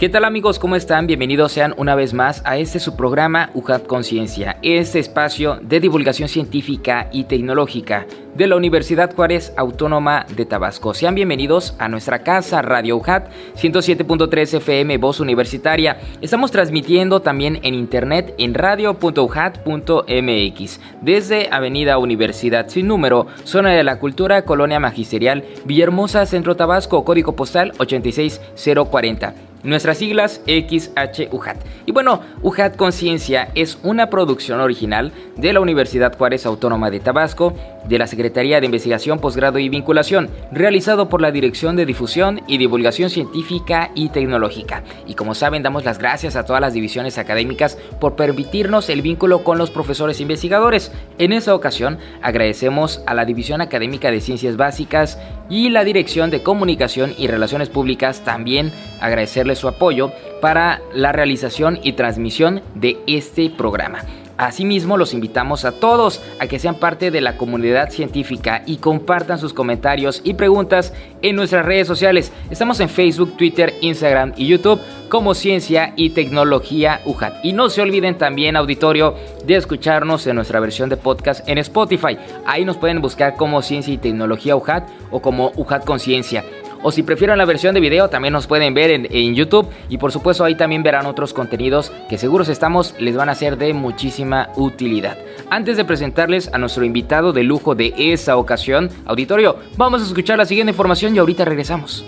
¿Qué tal amigos? ¿Cómo están? Bienvenidos sean una vez más a este su programa UJAT Conciencia, este espacio de divulgación científica y tecnológica de la Universidad Juárez Autónoma de Tabasco. Sean bienvenidos a nuestra casa Radio UJAT 107.3 FM Voz Universitaria. Estamos transmitiendo también en internet en radio.ujat.mx desde Avenida Universidad sin número, zona de la cultura, Colonia Magisterial, Villahermosa, Centro Tabasco, código postal 86040 nuestras siglas XHUJAT. Y bueno, UJAT Conciencia es una producción original de la Universidad Juárez Autónoma de Tabasco, de la Secretaría de Investigación, Posgrado y Vinculación, realizado por la Dirección de Difusión y Divulgación Científica y Tecnológica. Y como saben, damos las gracias a todas las divisiones académicas por permitirnos el vínculo con los profesores investigadores. En esta ocasión, agradecemos a la División Académica de Ciencias Básicas y la Dirección de Comunicación y Relaciones Públicas también agradecerles su apoyo para la realización y transmisión de este programa. Asimismo, los invitamos a todos a que sean parte de la comunidad científica y compartan sus comentarios y preguntas en nuestras redes sociales. Estamos en Facebook, Twitter, Instagram y YouTube como Ciencia y Tecnología UJAT. Y no se olviden también, auditorio, de escucharnos en nuestra versión de podcast en Spotify. Ahí nos pueden buscar como Ciencia y Tecnología UJAT o como UJAT Conciencia o si prefieren la versión de video también nos pueden ver en, YouTube y por supuesto ahí también verán otros contenidos que seguros estamos les van a ser de muchísima utilidad. Antes de presentarles a nuestro invitado de lujo de esa ocasión, auditorio, vamos a escuchar la siguiente información y ahorita regresamos.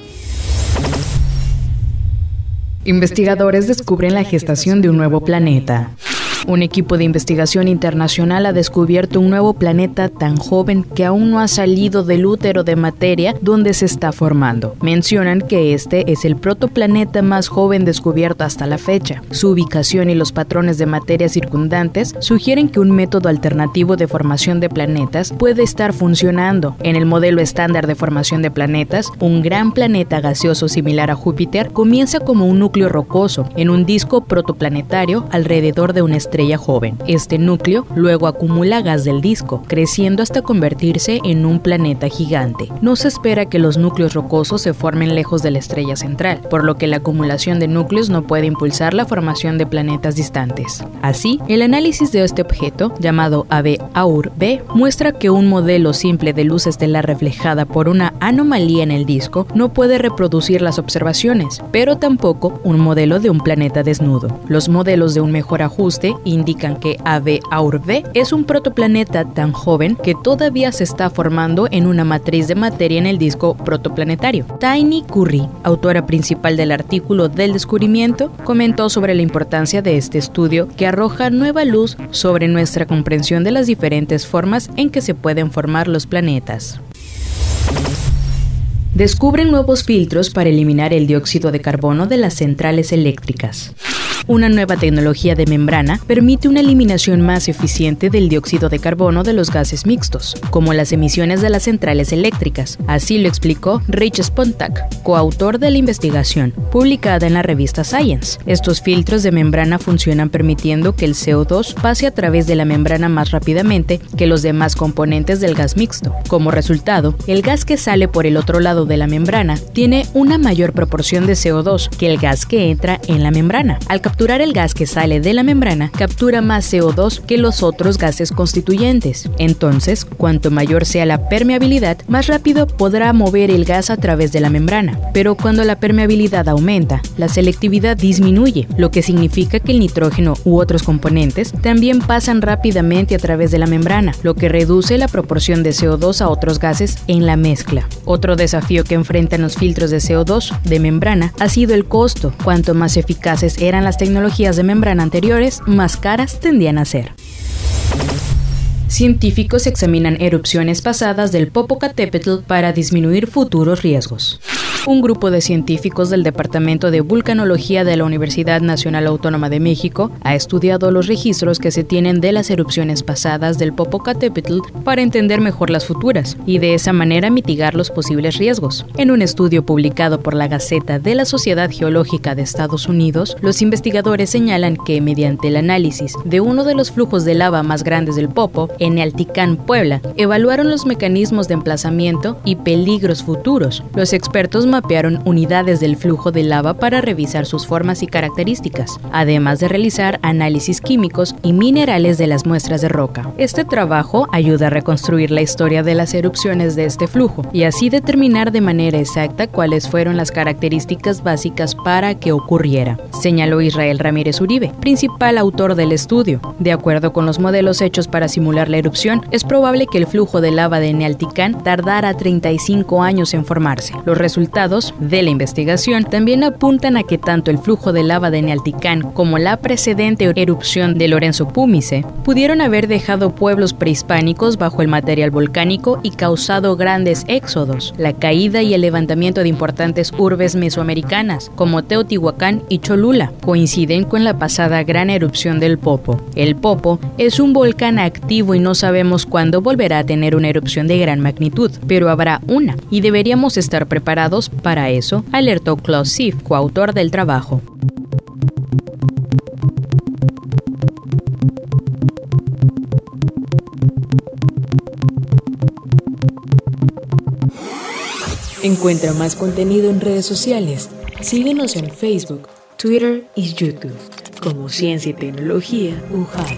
Investigadores descubren la gestación de un nuevo planeta. Un equipo de investigación internacional ha descubierto un nuevo planeta tan joven que aún no ha salido del útero de materia donde se está formando. Mencionan que este es el protoplaneta más joven descubierto hasta la fecha. Su ubicación y los patrones de materia circundantes sugieren que un método alternativo de formación de planetas puede estar funcionando. En el modelo estándar de formación de planetas, un gran planeta gaseoso similar a Júpiter comienza como un núcleo rocoso en un disco protoplanetario alrededor de un estrella joven. Este núcleo luego acumula gas del disco, creciendo hasta convertirse en un planeta gigante. No se espera que los núcleos rocosos se formen lejos de la estrella central, por lo que la acumulación de núcleos no puede impulsar la formación de planetas distantes. Así, el análisis de este objeto, llamado AB AUR B, muestra que un modelo simple de luz estelar reflejada por una anomalía en el disco no puede reproducir las observaciones, pero tampoco un modelo de un planeta desnudo. Los modelos de un mejor ajuste indican que AB B es un protoplaneta tan joven que todavía se está formando en una matriz de materia en el disco protoplanetario. Tiny Curry, autora principal del artículo del descubrimiento, comentó sobre la importancia de este estudio que arroja nueva luz sobre nuestra comprensión de las diferentes formas en que se pueden formar los planetas descubren nuevos filtros para eliminar el dióxido de carbono de las centrales eléctricas. Una nueva tecnología de membrana permite una eliminación más eficiente del dióxido de carbono de los gases mixtos, como las emisiones de las centrales eléctricas. Así lo explicó Rich Spontak, coautor de la investigación, publicada en la revista Science. Estos filtros de membrana funcionan permitiendo que el CO2 pase a través de la membrana más rápidamente que los demás componentes del gas mixto. Como resultado, el gas que sale por el otro lado de la membrana tiene una mayor proporción de CO2 que el gas que entra en la membrana. Al capturar el gas que sale de la membrana, captura más CO2 que los otros gases constituyentes. Entonces, cuanto mayor sea la permeabilidad, más rápido podrá mover el gas a través de la membrana. Pero cuando la permeabilidad aumenta, la selectividad disminuye, lo que significa que el nitrógeno u otros componentes también pasan rápidamente a través de la membrana, lo que reduce la proporción de CO2 a otros gases en la mezcla. Otro desafío que enfrentan los filtros de CO2 de membrana ha sido el costo. Cuanto más eficaces eran las tecnologías de membrana anteriores, más caras tendían a ser. Científicos examinan erupciones pasadas del Popocatépetl para disminuir futuros riesgos. Un grupo de científicos del Departamento de Vulcanología de la Universidad Nacional Autónoma de México ha estudiado los registros que se tienen de las erupciones pasadas del Popocatépetl para entender mejor las futuras y de esa manera mitigar los posibles riesgos. En un estudio publicado por la Gaceta de la Sociedad Geológica de Estados Unidos, los investigadores señalan que mediante el análisis de uno de los flujos de lava más grandes del Popo, en Alticán, Puebla, evaluaron los mecanismos de emplazamiento y peligros futuros. Los expertos mapearon unidades del flujo de lava para revisar sus formas y características, además de realizar análisis químicos y minerales de las muestras de roca. Este trabajo ayuda a reconstruir la historia de las erupciones de este flujo y así determinar de manera exacta cuáles fueron las características básicas para que ocurriera, señaló Israel Ramírez Uribe, principal autor del estudio. De acuerdo con los modelos hechos para simular la erupción, es probable que el flujo de lava de Nealticán tardara 35 años en formarse. Los resultados de la investigación también apuntan a que tanto el flujo de lava de Nealticán como la precedente erupción de Lorenzo Púmice pudieron haber dejado pueblos prehispánicos bajo el material volcánico y causado grandes éxodos, la caída y el levantamiento de importantes urbes mesoamericanas como Teotihuacán y Cholula coinciden con la pasada gran erupción del Popo. El Popo es un volcán activo y no sabemos cuándo volverá a tener una erupción de gran magnitud, pero habrá una y deberíamos estar preparados para eso, alertó Klaus Sif, coautor del trabajo. Encuentra más contenido en redes sociales. Síguenos en Facebook, Twitter y YouTube como Ciencia y Tecnología UJAI.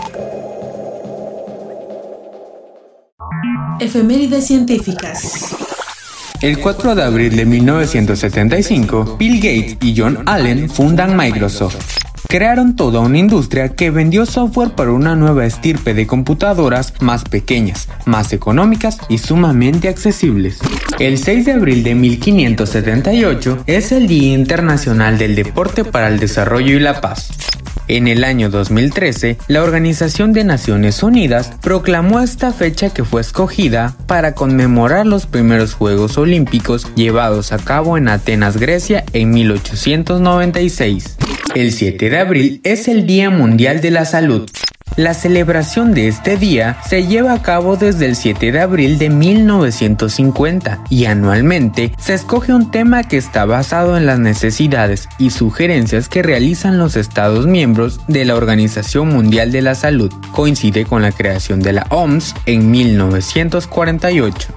Efemérides científicas. El 4 de abril de 1975, Bill Gates y John Allen fundan Microsoft. Crearon toda una industria que vendió software para una nueva estirpe de computadoras más pequeñas, más económicas y sumamente accesibles. El 6 de abril de 1578 es el Día Internacional del Deporte para el Desarrollo y la Paz. En el año 2013, la Organización de Naciones Unidas proclamó esta fecha que fue escogida para conmemorar los primeros Juegos Olímpicos llevados a cabo en Atenas, Grecia en 1896. El 7 de abril es el Día Mundial de la Salud. La celebración de este día se lleva a cabo desde el 7 de abril de 1950 y anualmente se escoge un tema que está basado en las necesidades y sugerencias que realizan los Estados miembros de la Organización Mundial de la Salud. Coincide con la creación de la OMS en 1948.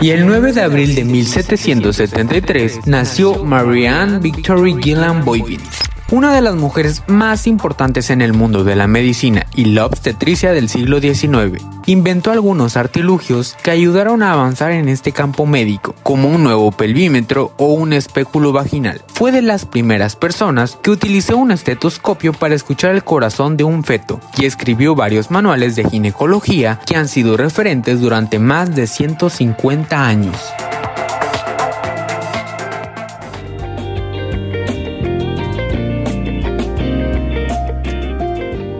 Y el 9 de abril de 1773 nació Marianne Victory Gillan Boyvin una de las mujeres más importantes en el mundo de la medicina y la obstetricia del siglo XIX, inventó algunos artilugios que ayudaron a avanzar en este campo médico, como un nuevo pelvímetro o un espéculo vaginal. Fue de las primeras personas que utilizó un estetoscopio para escuchar el corazón de un feto y escribió varios manuales de ginecología que han sido referentes durante más de 150 años.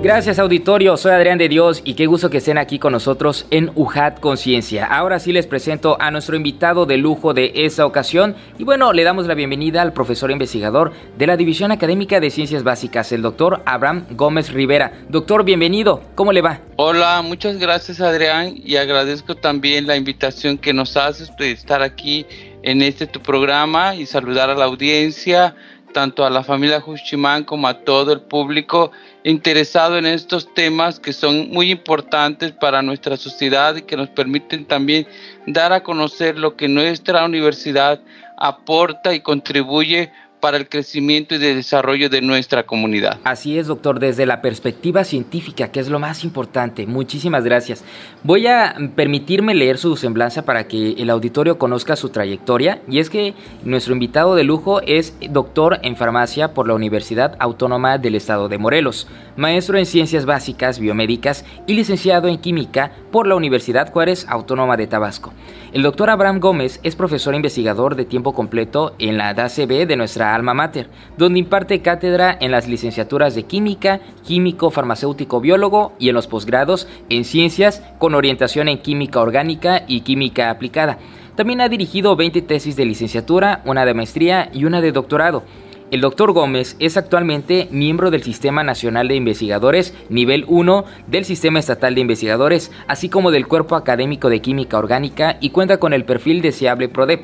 Gracias auditorio, soy Adrián de Dios y qué gusto que estén aquí con nosotros en UJAT Conciencia. Ahora sí les presento a nuestro invitado de lujo de esta ocasión y bueno, le damos la bienvenida al profesor investigador de la División Académica de Ciencias Básicas, el doctor Abraham Gómez Rivera. Doctor, bienvenido, ¿cómo le va? Hola, muchas gracias Adrián y agradezco también la invitación que nos haces de estar aquí en este tu programa y saludar a la audiencia tanto a la familia Juchimán como a todo el público interesado en estos temas que son muy importantes para nuestra sociedad y que nos permiten también dar a conocer lo que nuestra universidad aporta y contribuye para el crecimiento y el desarrollo de nuestra comunidad. Así es, doctor, desde la perspectiva científica, que es lo más importante. Muchísimas gracias. Voy a permitirme leer su semblanza para que el auditorio conozca su trayectoria. Y es que nuestro invitado de lujo es doctor en farmacia por la Universidad Autónoma del Estado de Morelos, maestro en ciencias básicas biomédicas y licenciado en química por la Universidad Juárez Autónoma de Tabasco. El doctor Abraham Gómez es profesor investigador de tiempo completo en la DACB de nuestra alma mater, donde imparte cátedra en las licenciaturas de Química, Químico, Farmacéutico, Biólogo y en los posgrados en Ciencias con orientación en Química Orgánica y Química Aplicada. También ha dirigido 20 tesis de licenciatura, una de maestría y una de doctorado. El doctor Gómez es actualmente miembro del Sistema Nacional de Investigadores Nivel 1 del Sistema Estatal de Investigadores, así como del Cuerpo Académico de Química Orgánica y cuenta con el perfil deseable PRODEP.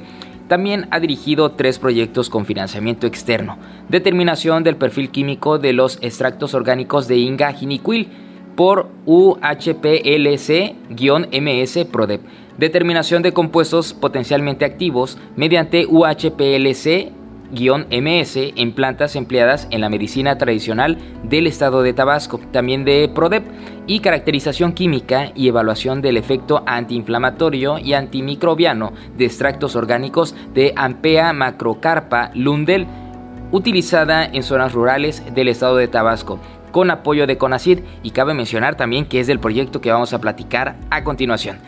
También ha dirigido tres proyectos con financiamiento externo. Determinación del perfil químico de los extractos orgánicos de Inga Giniquil por UHPLC-MS PRODEP. Determinación de compuestos potencialmente activos mediante UHPLC ms en plantas empleadas en la medicina tradicional del estado de Tabasco, también de PRODEP, y caracterización química y evaluación del efecto antiinflamatorio y antimicrobiano de extractos orgánicos de Ampea macrocarpa lundel, utilizada en zonas rurales del estado de Tabasco con apoyo de CONACID y cabe mencionar también que es del proyecto que vamos a platicar a continuación.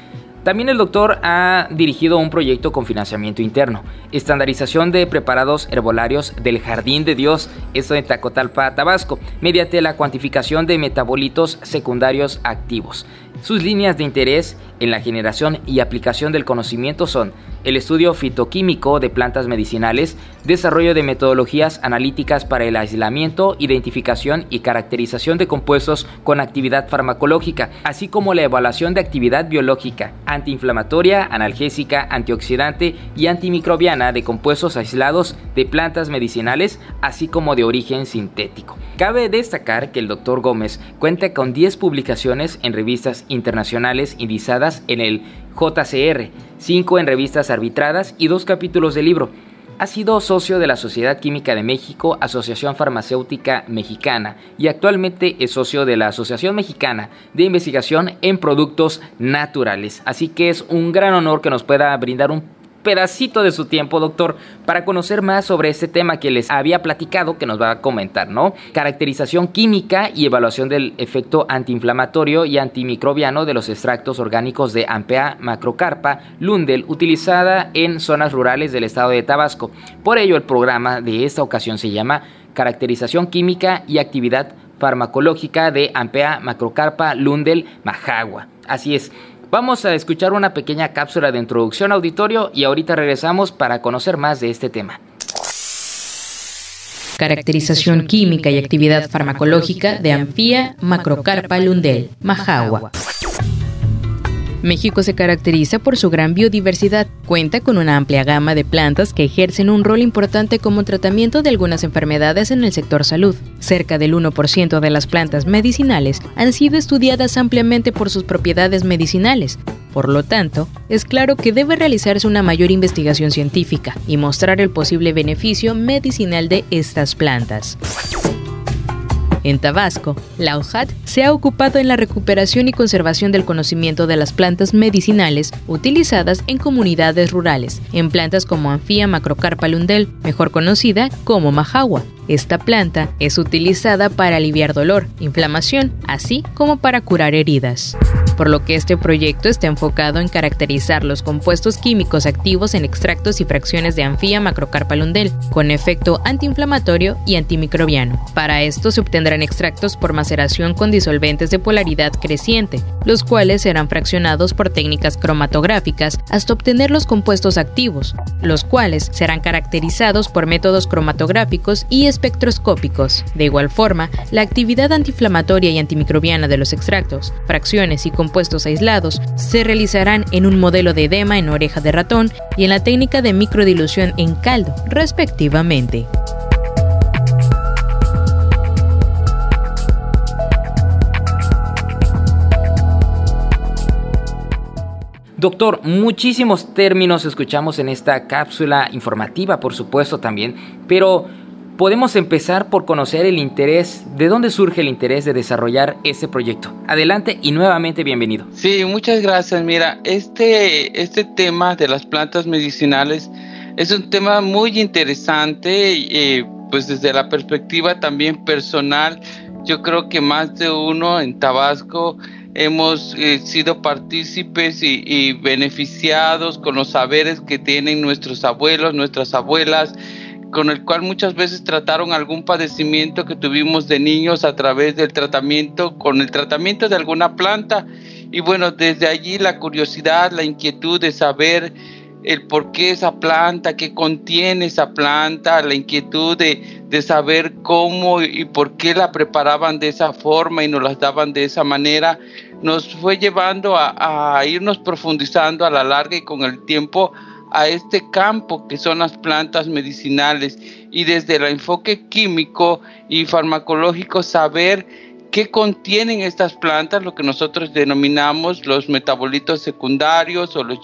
También el doctor ha dirigido un proyecto con financiamiento interno, estandarización de preparados herbolarios del Jardín de Dios, esto en Tacotalpa, Tabasco, mediante la cuantificación de metabolitos secundarios activos. Sus líneas de interés en la generación y aplicación del conocimiento son el estudio fitoquímico de plantas medicinales, desarrollo de metodologías analíticas para el aislamiento, identificación y caracterización de compuestos con actividad farmacológica, así como la evaluación de actividad biológica, antiinflamatoria, analgésica, antioxidante y antimicrobiana de compuestos aislados de plantas medicinales, así como de origen sintético. Cabe destacar que el Dr. Gómez cuenta con 10 publicaciones en revistas internacionales indizadas en el JCR, 5 en revistas arbitradas y 2 capítulos de libro. Ha sido socio de la Sociedad Química de México, Asociación Farmacéutica Mexicana y actualmente es socio de la Asociación Mexicana de Investigación en Productos Naturales. Así que es un gran honor que nos pueda brindar un pedacito de su tiempo, doctor, para conocer más sobre este tema que les había platicado, que nos va a comentar, ¿no? Caracterización química y evaluación del efecto antiinflamatorio y antimicrobiano de los extractos orgánicos de Ampea macrocarpa lundel, utilizada en zonas rurales del estado de Tabasco. Por ello, el programa de esta ocasión se llama Caracterización química y actividad farmacológica de Ampea macrocarpa lundel majagua. Así es, Vamos a escuchar una pequeña cápsula de introducción auditorio y ahorita regresamos para conocer más de este tema. Caracterización química y actividad farmacológica de Amphia macrocarpa lundel, Majagua. México se caracteriza por su gran biodiversidad. Cuenta con una amplia gama de plantas que ejercen un rol importante como tratamiento de algunas enfermedades en el sector salud. Cerca del 1% de las plantas medicinales han sido estudiadas ampliamente por sus propiedades medicinales. Por lo tanto, es claro que debe realizarse una mayor investigación científica y mostrar el posible beneficio medicinal de estas plantas. En Tabasco, la OJAT se ha ocupado en la recuperación y conservación del conocimiento de las plantas medicinales utilizadas en comunidades rurales, en plantas como Anfia macrocarpa lundel, mejor conocida como majagua. Esta planta es utilizada para aliviar dolor, inflamación, así como para curar heridas por lo que este proyecto está enfocado en caracterizar los compuestos químicos activos en extractos y fracciones de Anfia macrocarpa lundel, con efecto antiinflamatorio y antimicrobiano. Para esto se obtendrán extractos por maceración con disolventes de polaridad creciente, los cuales serán fraccionados por técnicas cromatográficas hasta obtener los compuestos activos, los cuales serán caracterizados por métodos cromatográficos y espectroscópicos. De igual forma, la actividad antiinflamatoria y antimicrobiana de los extractos, fracciones y compuestos aislados se realizarán en un modelo de edema en oreja de ratón y en la técnica de microdilución en caldo, respectivamente. Doctor, muchísimos términos escuchamos en esta cápsula informativa, por supuesto también, pero podemos empezar por conocer el interés, de dónde surge el interés de desarrollar este proyecto. Adelante y nuevamente bienvenido. Sí, muchas gracias. Mira, este, este tema de las plantas medicinales es un tema muy interesante, eh, pues desde la perspectiva también personal, yo creo que más de uno en Tabasco hemos eh, sido partícipes y, y beneficiados con los saberes que tienen nuestros abuelos, nuestras abuelas, con el cual muchas veces trataron algún padecimiento que tuvimos de niños a través del tratamiento, con el tratamiento de alguna planta. Y bueno, desde allí la curiosidad, la inquietud de saber el por qué esa planta, qué contiene esa planta, la inquietud de, de, saber cómo y por qué la preparaban de esa forma y nos las daban de esa manera, nos fue llevando a, a irnos profundizando a la larga y con el tiempo a este campo que son las plantas medicinales y desde el enfoque químico y farmacológico saber qué contienen estas plantas, lo que nosotros denominamos los metabolitos secundarios o los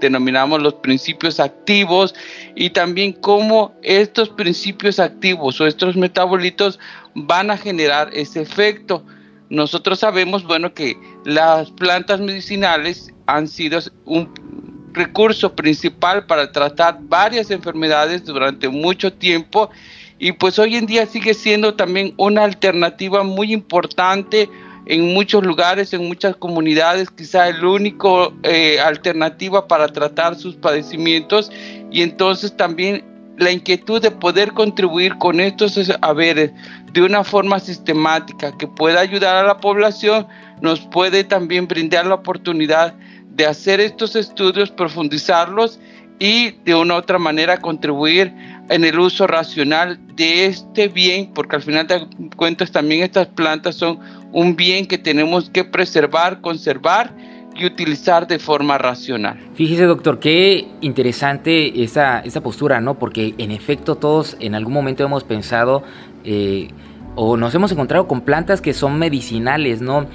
denominamos los principios activos y también cómo estos principios activos o estos metabolitos van a generar ese efecto. Nosotros sabemos, bueno, que las plantas medicinales han sido un recurso principal para tratar varias enfermedades durante mucho tiempo y pues hoy en día sigue siendo también una alternativa muy importante en muchos lugares, en muchas comunidades, quizá el único eh, alternativa para tratar sus padecimientos. Y entonces también la inquietud de poder contribuir con estos haberes de una forma sistemática que pueda ayudar a la población, nos puede también brindar la oportunidad de hacer estos estudios, profundizarlos y de una u otra manera contribuir en el uso racional de este bien, porque al final de cuentas también estas plantas son un bien que tenemos que preservar, conservar y utilizar de forma racional. Fíjese, doctor, qué interesante esa, esa postura, ¿no? Porque en efecto todos en algún momento hemos pensado eh, o nos hemos encontrado con plantas que son medicinales, ¿no?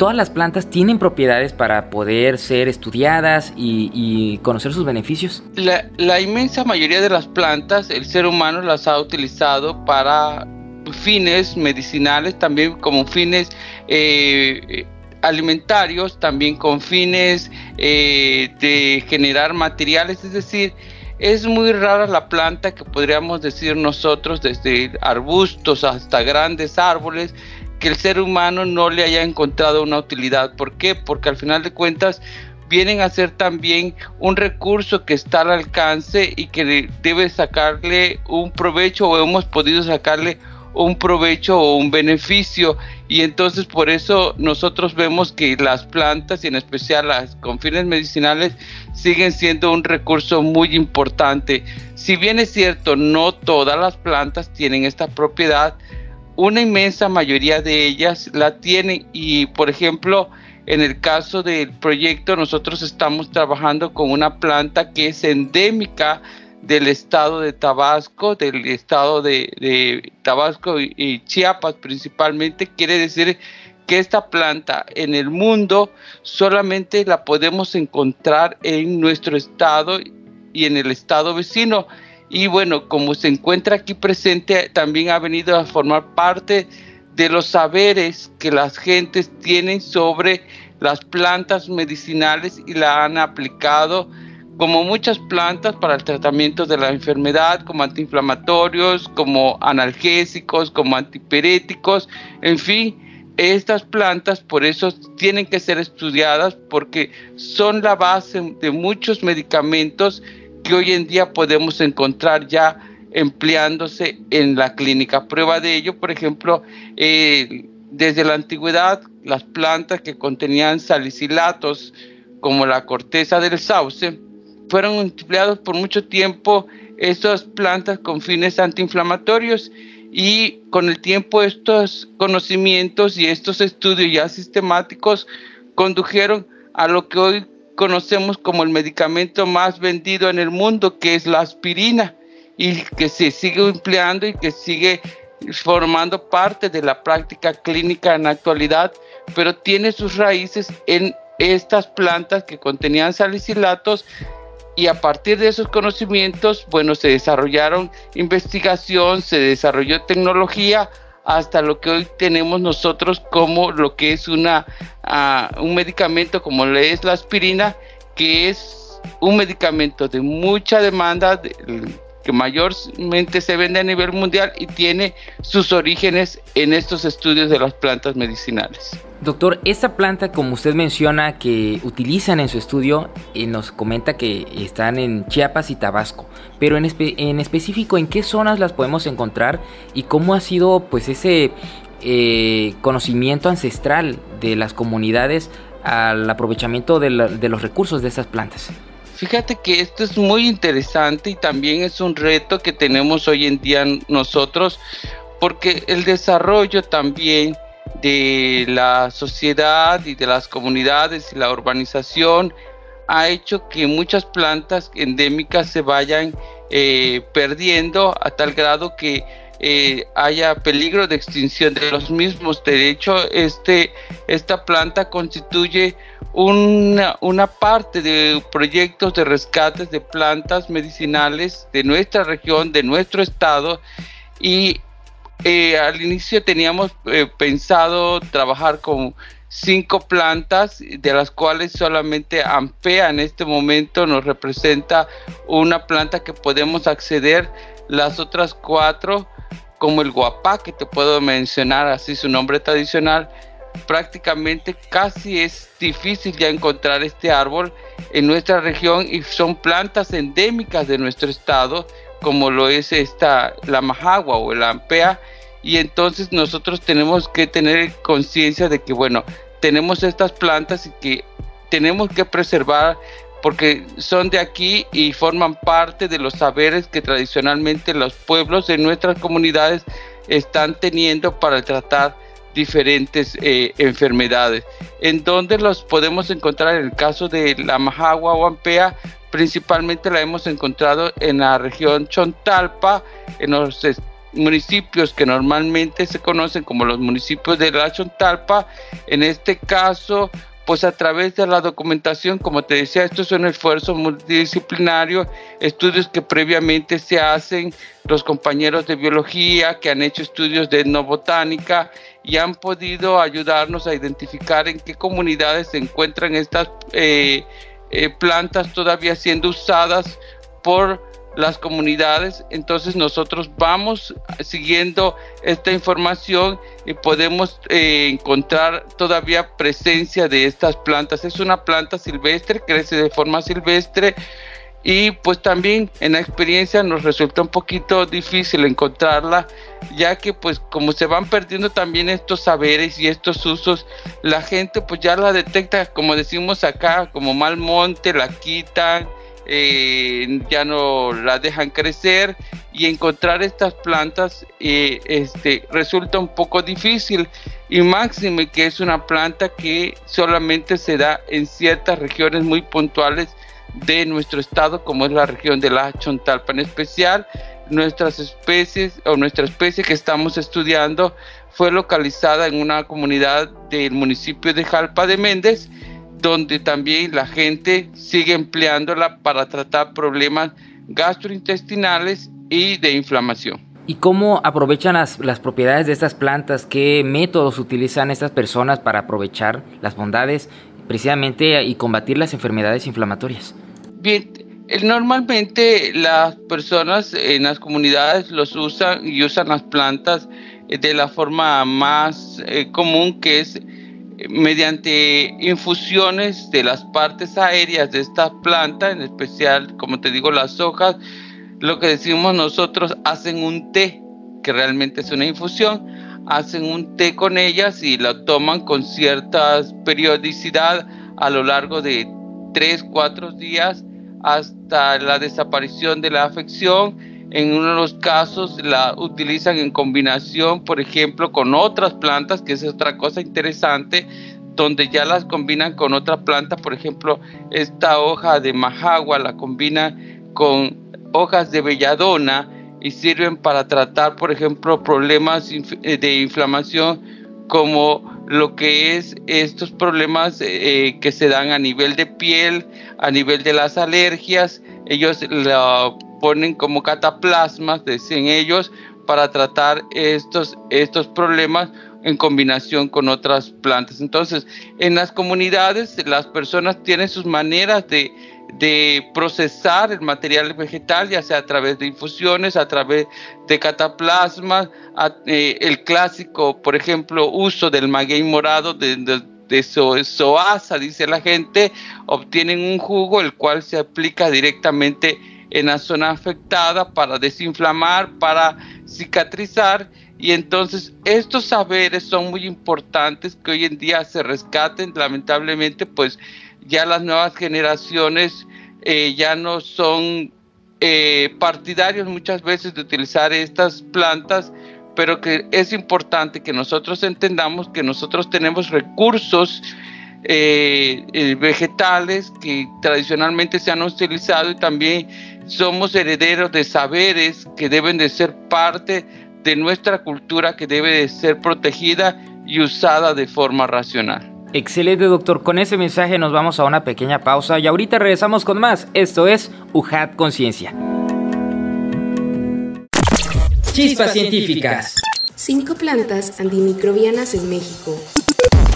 Todas las plantas tienen propiedades para poder ser estudiadas y, conocer sus beneficios? La, inmensa mayoría de las plantas, el ser humano las ha utilizado para fines medicinales, también como fines eh, alimentarios, también con fines eh, de generar materiales, es decir, es muy rara la planta que podríamos decir nosotros, desde arbustos hasta grandes árboles, que el ser humano no le haya encontrado una utilidad. ¿Por qué? Porque al final de cuentas vienen a ser también un recurso que está al alcance y que debe sacarle un provecho o hemos podido sacarle un provecho o un beneficio y entonces por eso nosotros vemos que las plantas y en especial las con fines medicinales siguen siendo un recurso muy importante. Si bien es cierto, no todas las plantas tienen esta propiedad, una inmensa mayoría de ellas la tienen y por ejemplo en el caso del proyecto nosotros estamos trabajando con una planta que es endémica del estado de Tabasco, del estado de, Tabasco y, Chiapas principalmente, quiere decir que esta planta en el mundo solamente la podemos encontrar en nuestro estado y en el estado vecino y bueno, como se encuentra aquí presente, también ha venido a formar parte de los saberes que las gentes tienen sobre las plantas medicinales y la han aplicado como muchas plantas para el tratamiento de la enfermedad, como antiinflamatorios, como analgésicos, como antipiréticos, en fin, estas plantas por eso tienen que ser estudiadas porque son la base de muchos medicamentos que hoy en día podemos encontrar ya empleándose en la clínica. Prueba de ello, por ejemplo, eh, desde la antigüedad, las plantas que contenían salicilatos, como la corteza del sauce, fueron empleados por mucho tiempo estas plantas con fines antiinflamatorios y con el tiempo estos conocimientos y estos estudios ya sistemáticos condujeron a lo que hoy conocemos como el medicamento más vendido en el mundo, que es la aspirina, y que se sigue empleando y que sigue formando parte de la práctica clínica en la actualidad, pero tiene sus raíces en estas plantas que contenían salicilatos y a partir de esos conocimientos, bueno, se desarrollaron investigación, se desarrolló tecnología hasta lo que hoy tenemos nosotros como lo que es una, ah, un medicamento como le es la aspirina, que es un medicamento de mucha demanda, que mayormente se vende a nivel mundial y tiene sus orígenes en estos estudios de las plantas medicinales. Doctor, esta planta, como usted menciona, que utilizan en su estudio, eh, nos comenta que están en Chiapas y Tabasco, pero en, específico, ¿en qué zonas las podemos encontrar y cómo ha sido pues ese eh, conocimiento ancestral de las comunidades al aprovechamiento de, de los recursos de esas plantas? Fíjate que esto es muy interesante y también es un reto que tenemos hoy en día nosotros, porque el desarrollo también de la sociedad y de las comunidades y la urbanización ha hecho que muchas plantas endémicas se vayan eh, perdiendo a tal grado que eh, haya peligro de extinción de los mismos. De hecho, este, esta planta constituye una, una parte de proyectos de rescates de plantas medicinales de nuestra región, de nuestro estado, y eh, al inicio teníamos eh, pensado trabajar con cinco plantas, de las cuales solamente Ampea en este momento nos representa una planta que podemos acceder. Las otras cuatro, como el guapá, que te puedo mencionar así su nombre tradicional, prácticamente casi es difícil ya encontrar este árbol en nuestra región y son plantas endémicas de nuestro estado como lo es esta, la majagua o la ampea, y entonces nosotros tenemos que tener conciencia de que, bueno, tenemos estas plantas y que tenemos que preservar porque son de aquí y forman parte de los saberes que tradicionalmente los pueblos de nuestras comunidades están teniendo para tratar diferentes eh, enfermedades. ¿En dónde los podemos encontrar? En el caso de la majagua o ampea, principalmente la hemos encontrado en la región Chontalpa, en los municipios que normalmente se conocen como los municipios de la Chontalpa. En este caso, pues a través de la documentación, como te decía, esto es un esfuerzo multidisciplinario, estudios que previamente se hacen los compañeros de biología que han hecho estudios de etnobotánica y han podido ayudarnos a identificar en qué comunidades se encuentran estas eh, eh, plantas todavía siendo usadas por las comunidades. Entonces nosotros vamos siguiendo esta información y podemos eh, encontrar todavía presencia de estas plantas. Es una planta silvestre, crece de forma silvestre y pues también en la experiencia nos resulta un poquito difícil encontrarla ya que pues como se van perdiendo también estos saberes y estos usos la gente pues ya la detecta como decimos acá como mal monte la quitan eh, ya no la dejan crecer y encontrar estas plantas eh, este, resulta un poco difícil. Y máxime que es una planta que solamente se da en ciertas regiones muy puntuales de nuestro estado, como es la región de la Chontalpa. En especial, nuestras especies o nuestra especie que estamos estudiando fue localizada en una comunidad del municipio de Jalpa de Méndez, donde también la gente sigue empleándola para tratar problemas gastrointestinales y de inflamación. ¿Y cómo aprovechan las, las, propiedades de estas plantas? ¿Qué métodos utilizan estas personas para aprovechar las bondades precisamente y combatir las enfermedades inflamatorias? Bien, normalmente las personas en las comunidades los usan y usan las plantas eh, de la forma más eh, común que es eh, mediante infusiones de las partes aéreas de esta planta, en especial, como te digo, las hojas, lo que decimos nosotros, hacen un té, que realmente es una infusión, hacen un té con ellas y la toman con cierta periodicidad a lo largo de 3, 4 días hasta la desaparición de la afección. En uno de los casos la utilizan en combinación, por ejemplo, con otras plantas, que es otra cosa interesante, donde ya las combinan con otra planta, por ejemplo, esta hoja de majagua la combinan con hojas de belladona y sirven para tratar, por ejemplo, problemas eh, de inflamación como lo que es estos problemas eh, que se dan a nivel de piel, a nivel de las alergias. Ellos lo ponen como cataplasmas, dicen ellos, para tratar estos, estos problemas en combinación con otras plantas. Entonces, en las comunidades las personas tienen sus maneras de, procesar el material vegetal, ya sea a través de infusiones, a través de cataplasmas, eh, el clásico, por ejemplo, uso del maguey morado, de, de, soasa, dice la gente, obtienen un jugo el cual se aplica directamente en la zona afectada para desinflamar, para cicatrizar y entonces estos saberes son muy importantes que hoy en día se rescaten. Lamentablemente, pues ya las nuevas generaciones eh, ya no son eh, partidarios muchas veces de utilizar estas plantas, pero que es importante que nosotros entendamos que nosotros tenemos recursos eh, vegetales que tradicionalmente se han utilizado y también somos herederos de saberes que deben de ser parte de nuestra cultura que debe de ser protegida y usada de forma racional. Excelente doctor, con ese mensaje nos vamos a una pequeña pausa y ahorita regresamos con más. Esto es UJAT Conciencia. Chispas científicas. Cinco plantas antimicrobianas en México.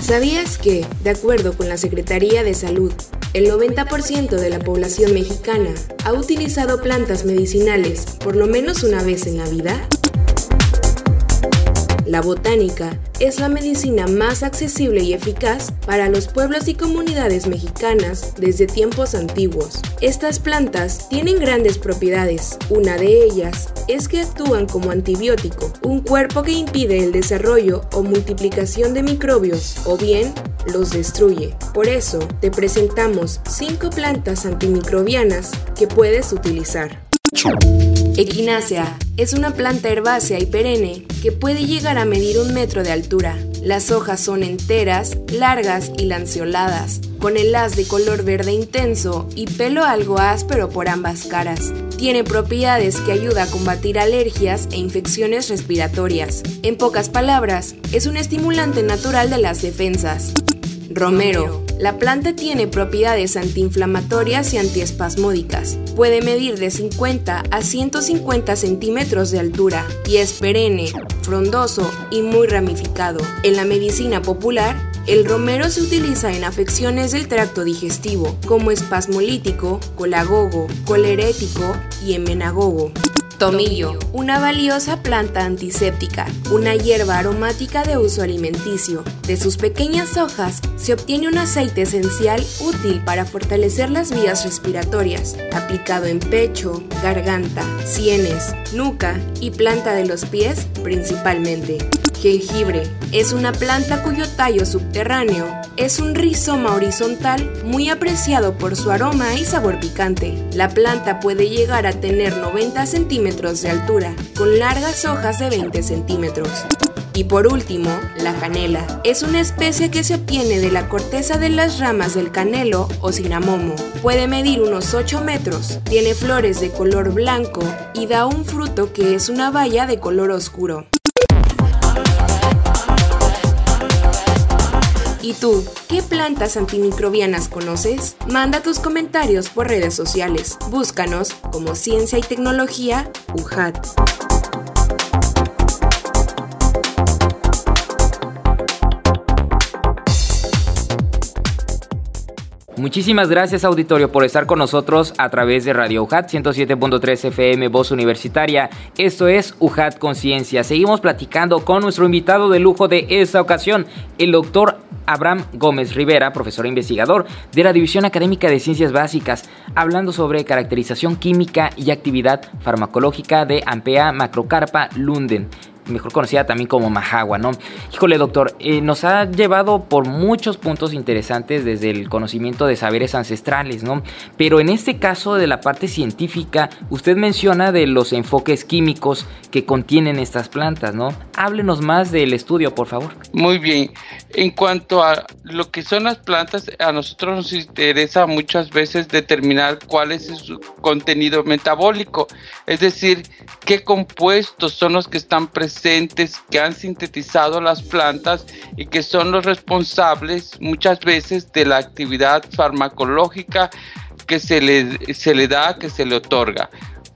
¿Sabías que, de acuerdo con la Secretaría de Salud, el 90% de la población mexicana ha utilizado plantas medicinales por lo menos una vez en la vida? La botánica es la medicina más accesible y eficaz para los pueblos y comunidades mexicanas desde tiempos antiguos. Estas plantas tienen grandes propiedades. Una de ellas es que actúan como antibiótico, un cuerpo que impide el desarrollo o multiplicación de microbios o bien los destruye. Por eso te presentamos 5 plantas antimicrobianas que puedes utilizar. Equinácea es una planta herbácea y perenne que puede llegar a medir un metro de altura. Las hojas son enteras, largas y lanceoladas, con el haz de color verde intenso y pelo algo áspero por ambas caras. Tiene propiedades que ayuda a combatir alergias e infecciones respiratorias. En pocas palabras, es un estimulante natural de las defensas. Romero la planta tiene propiedades antiinflamatorias y antiespasmódicas. Puede medir de 50 a 150 centímetros de altura y es perenne, frondoso y muy ramificado. En la medicina popular, el romero se utiliza en afecciones del tracto digestivo, como espasmolítico, colagogo, colerético y emenagogo. Tomillo, una valiosa planta antiséptica, una hierba aromática de uso alimenticio. De sus pequeñas hojas se obtiene un aceite esencial útil para fortalecer las vías respiratorias, aplicado en pecho, garganta, sienes, nuca y planta de los pies principalmente. Jengibre es una planta cuyo tallo subterráneo es un rizoma horizontal muy apreciado por su aroma y sabor picante. La planta puede llegar a tener 90 centímetros de altura, con largas hojas de 20 centímetros. Y por último, la canela. Es una especie que se obtiene de la corteza de las ramas del canelo o cinamomo. Puede medir unos 8 metros, tiene flores de color blanco y da un fruto que es una baya de color oscuro. ¿Y tú, qué plantas antimicrobianas conoces? Manda tus comentarios por redes sociales. Búscanos como Ciencia y Tecnología UJAT. Muchísimas gracias auditorio por estar con nosotros a través de Radio UJAT 107.3 FM Voz Universitaria. Esto es UJAT Conciencia. Seguimos platicando con nuestro invitado de lujo de esta ocasión, el doctor Abraham Gómez Rivera, profesor e investigador de la División Académica de Ciencias Básicas, hablando sobre caracterización química y actividad farmacológica de Ampea macrocarpa lunden mejor conocida también como Mahagua, ¿no? Híjole, doctor, eh, nos ha llevado por muchos puntos interesantes desde el conocimiento de saberes ancestrales, ¿no? Pero en este caso de la parte científica, usted menciona de los enfoques químicos que contienen estas plantas, ¿no? Háblenos más del estudio, por favor. Muy bien. En cuanto a lo que son las plantas, a nosotros nos interesa muchas veces determinar cuál es su contenido metabólico, es decir, qué compuestos son los que están presentes que han sintetizado las plantas y que son los responsables muchas veces de la actividad farmacológica que se le, se le da, que se le otorga.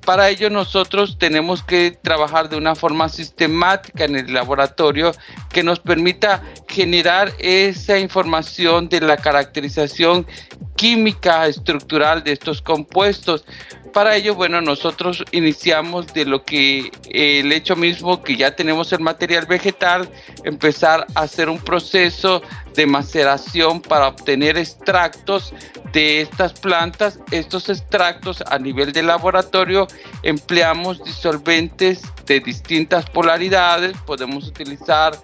Para ello nosotros tenemos que trabajar de una forma sistemática en el laboratorio que nos permita generar esa información de la caracterización química estructural de estos compuestos. Para ello, bueno, nosotros iniciamos de lo que el hecho mismo que ya tenemos el material vegetal, empezar a hacer un proceso de maceración para obtener extractos de estas plantas. Estos extractos a nivel de laboratorio empleamos disolventes de distintas polaridades. Podemos utilizar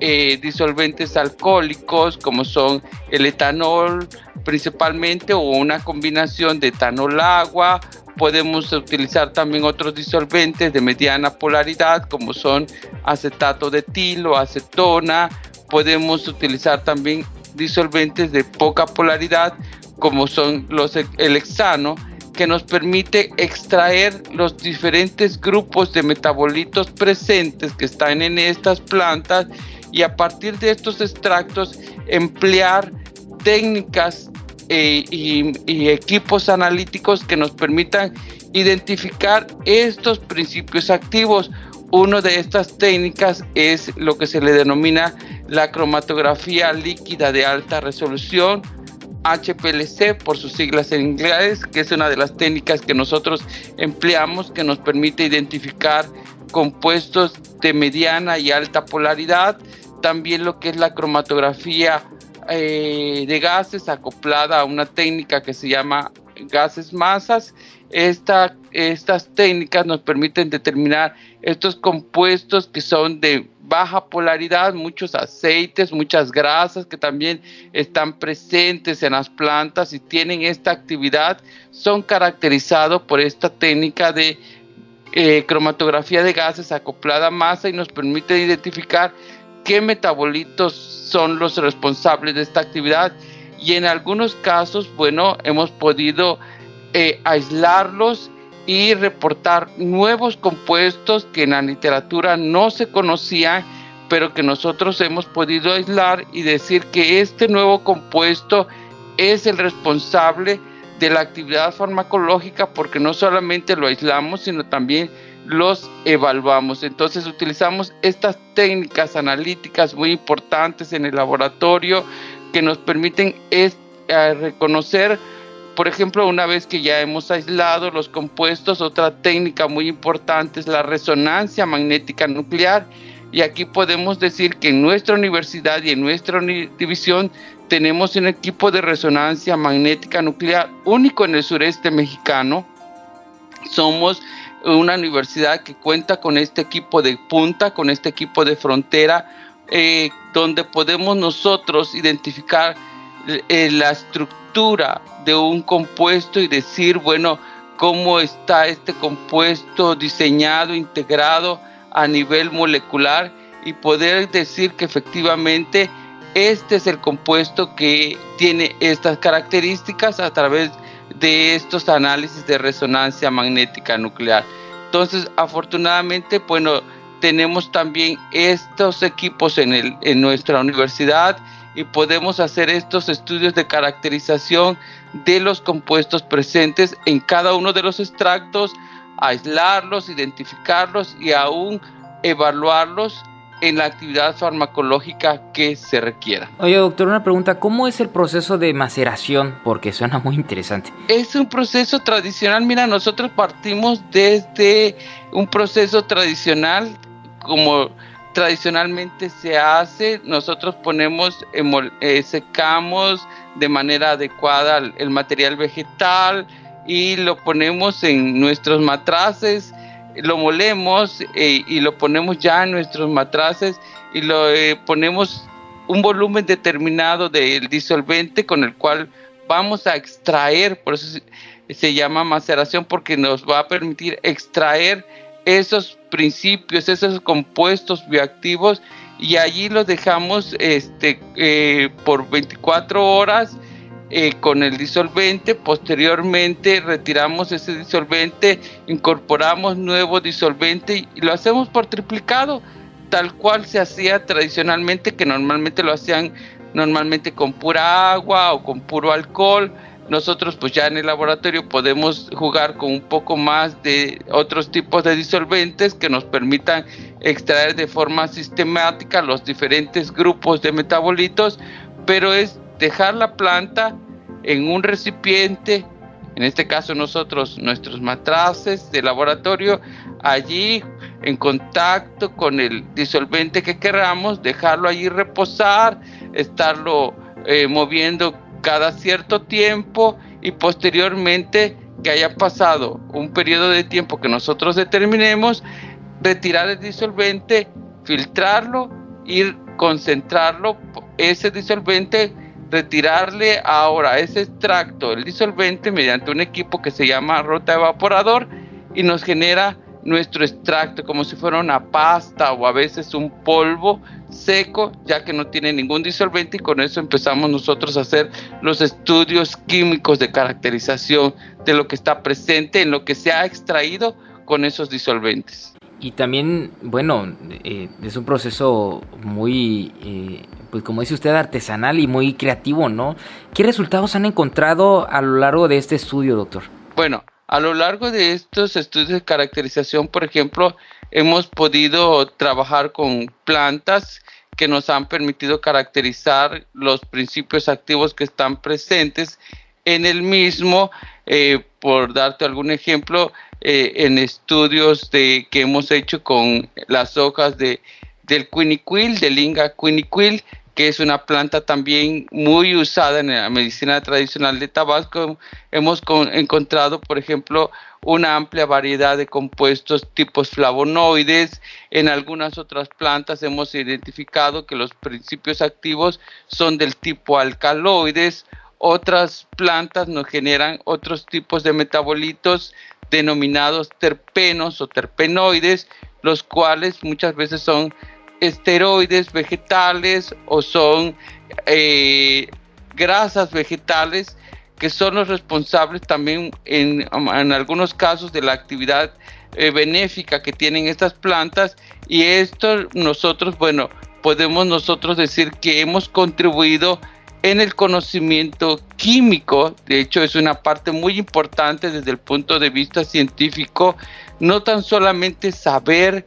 eh, disolventes alcohólicos como son el etanol principalmente o una combinación de etanol agua. Podemos utilizar también otros disolventes de mediana polaridad como son acetato de etilo, acetona. Podemos utilizar también disolventes de poca polaridad como son los el hexano que nos permite extraer los diferentes grupos de metabolitos presentes que están en estas plantas y a partir de estos extractos emplear técnicas eh, y, y equipos analíticos que nos permitan identificar estos principios activos. Una de estas técnicas es lo que se le denomina la cromatografía líquida de alta resolución, HPLC por sus siglas en inglés, que es una de las técnicas que nosotros empleamos que nos permite identificar compuestos de mediana y alta polaridad, también lo que es la cromatografía eh, de gases acoplada a una técnica que se llama gases masas. estas técnicas nos permiten determinar estos compuestos que son de baja polaridad, muchos aceites, muchas grasas que también están presentes en las plantas y tienen esta actividad, son caracterizados por esta técnica de eh, cromatografía de gases acoplada a masa y nos permite identificar qué metabolitos son los responsables de esta actividad. Y en algunos casos, bueno, hemos podido eh, aislarlos y reportar nuevos compuestos que en la literatura no se conocían, pero que nosotros hemos podido aislar y decir que este nuevo compuesto es el responsable de la actividad farmacológica porque no solamente lo aislamos, sino también los evaluamos. Entonces utilizamos estas técnicas analíticas muy importantes en el laboratorio que nos permiten es, eh, reconocer por ejemplo, una vez que ya hemos aislado los compuestos, otra técnica muy importante es la resonancia magnética nuclear. Y aquí podemos decir que en nuestra universidad y en nuestra división tenemos un equipo de resonancia magnética nuclear único en el sureste mexicano. Somos una universidad que cuenta con este equipo de punta, con este equipo de frontera, eh, donde podemos nosotros identificar eh, la estructura de un compuesto y decir, bueno, cómo está este compuesto diseñado, integrado a nivel molecular y poder decir que efectivamente este es el compuesto que tiene estas características a través de estos análisis de resonancia magnética nuclear. Entonces, afortunadamente, bueno, tenemos también estos equipos en, el, en nuestra universidad y podemos hacer estos estudios de caracterización de los compuestos presentes en cada uno de los extractos, aislarlos, identificarlos y aún evaluarlos en la actividad farmacológica que se requiera. Oye, doctor, una pregunta, ¿cómo es el proceso de maceración? Porque suena muy interesante. Es un proceso tradicional, mira, nosotros partimos desde un proceso tradicional como tradicionalmente se hace, nosotros ponemos, eh, secamos de manera adecuada el, material vegetal y lo ponemos en nuestros matraces, lo molemos eh, y lo ponemos ya en nuestros matraces y lo eh, ponemos un volumen determinado del disolvente con el cual vamos a extraer, por eso se, llama maceración porque nos va a permitir extraer esos principios, esos compuestos bioactivos y allí los dejamos este, eh, por 24 horas eh, con el disolvente. Posteriormente retiramos ese disolvente, incorporamos nuevo disolvente y lo hacemos por triplicado, tal cual se hacía tradicionalmente, que normalmente lo hacían normalmente con pura agua o con puro alcohol nosotros pues ya en el laboratorio podemos jugar con un poco más de otros tipos de disolventes que nos permitan extraer de forma sistemática los diferentes grupos de metabolitos, pero es dejar la planta en un recipiente, en este caso nosotros nuestros matraces de laboratorio, allí en contacto con el disolvente que queramos, dejarlo allí reposar, estarlo eh, moviendo cada cierto tiempo y posteriormente que haya pasado un periodo de tiempo que nosotros determinemos, retirar el disolvente, filtrarlo, ir concentrarlo, ese disolvente, retirarle ahora ese extracto, el disolvente, mediante un equipo que se llama rota evaporador y nos genera nuestro extracto como si fuera una pasta o a veces un polvo seco ya que no tiene ningún disolvente y con eso empezamos nosotros a hacer los estudios químicos de caracterización de lo que está presente en lo que se ha extraído con esos disolventes. Y también, bueno, eh, es un proceso muy, eh, pues como dice usted, artesanal y muy creativo, ¿no? ¿Qué resultados han encontrado a lo largo de este estudio, doctor? Bueno, a lo largo de estos estudios de caracterización, por ejemplo, hemos podido trabajar con plantas que nos han permitido caracterizar los principios activos que están presentes en el mismo. Eh, por darte algún ejemplo, eh, en estudios de, que hemos hecho con las hojas de, del quiniquil, del Inga quiniquil, que es una planta también muy usada en la medicina tradicional de Tabasco. Hemos encontrado, por ejemplo, una amplia variedad de compuestos tipos flavonoides. En algunas otras plantas hemos identificado que los principios activos son del tipo alcaloides. Otras plantas nos generan otros tipos de metabolitos denominados terpenos o terpenoides, los cuales muchas veces son esteroides vegetales o son eh, grasas vegetales que son los responsables también en, algunos casos de la actividad eh, benéfica que tienen estas plantas. Y esto nosotros, bueno, podemos nosotros decir que hemos contribuido en el conocimiento químico, de hecho es una parte muy importante desde el punto de vista científico, no tan solamente saber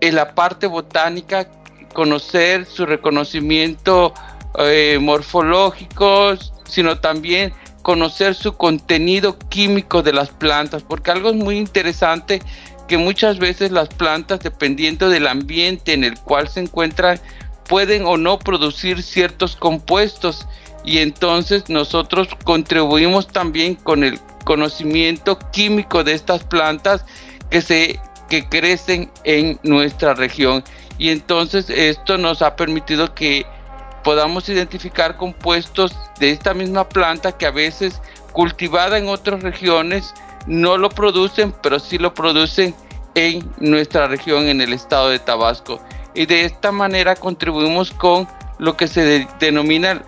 en la parte botánica, conocer su reconocimiento eh, morfológico, sino también conocer su contenido químico de las plantas, porque algo es muy interesante que muchas veces las plantas, dependiendo del ambiente en el cual se encuentran, pueden o no producir ciertos compuestos. Y entonces nosotros contribuimos también con el conocimiento químico de estas plantas que se que crecen en nuestra región. Y entonces esto nos ha permitido que podamos identificar compuestos de esta misma planta que a veces cultivada en otras regiones no lo producen, pero sí lo producen en nuestra región, en el estado de Tabasco. Y de esta manera contribuimos con lo que se denomina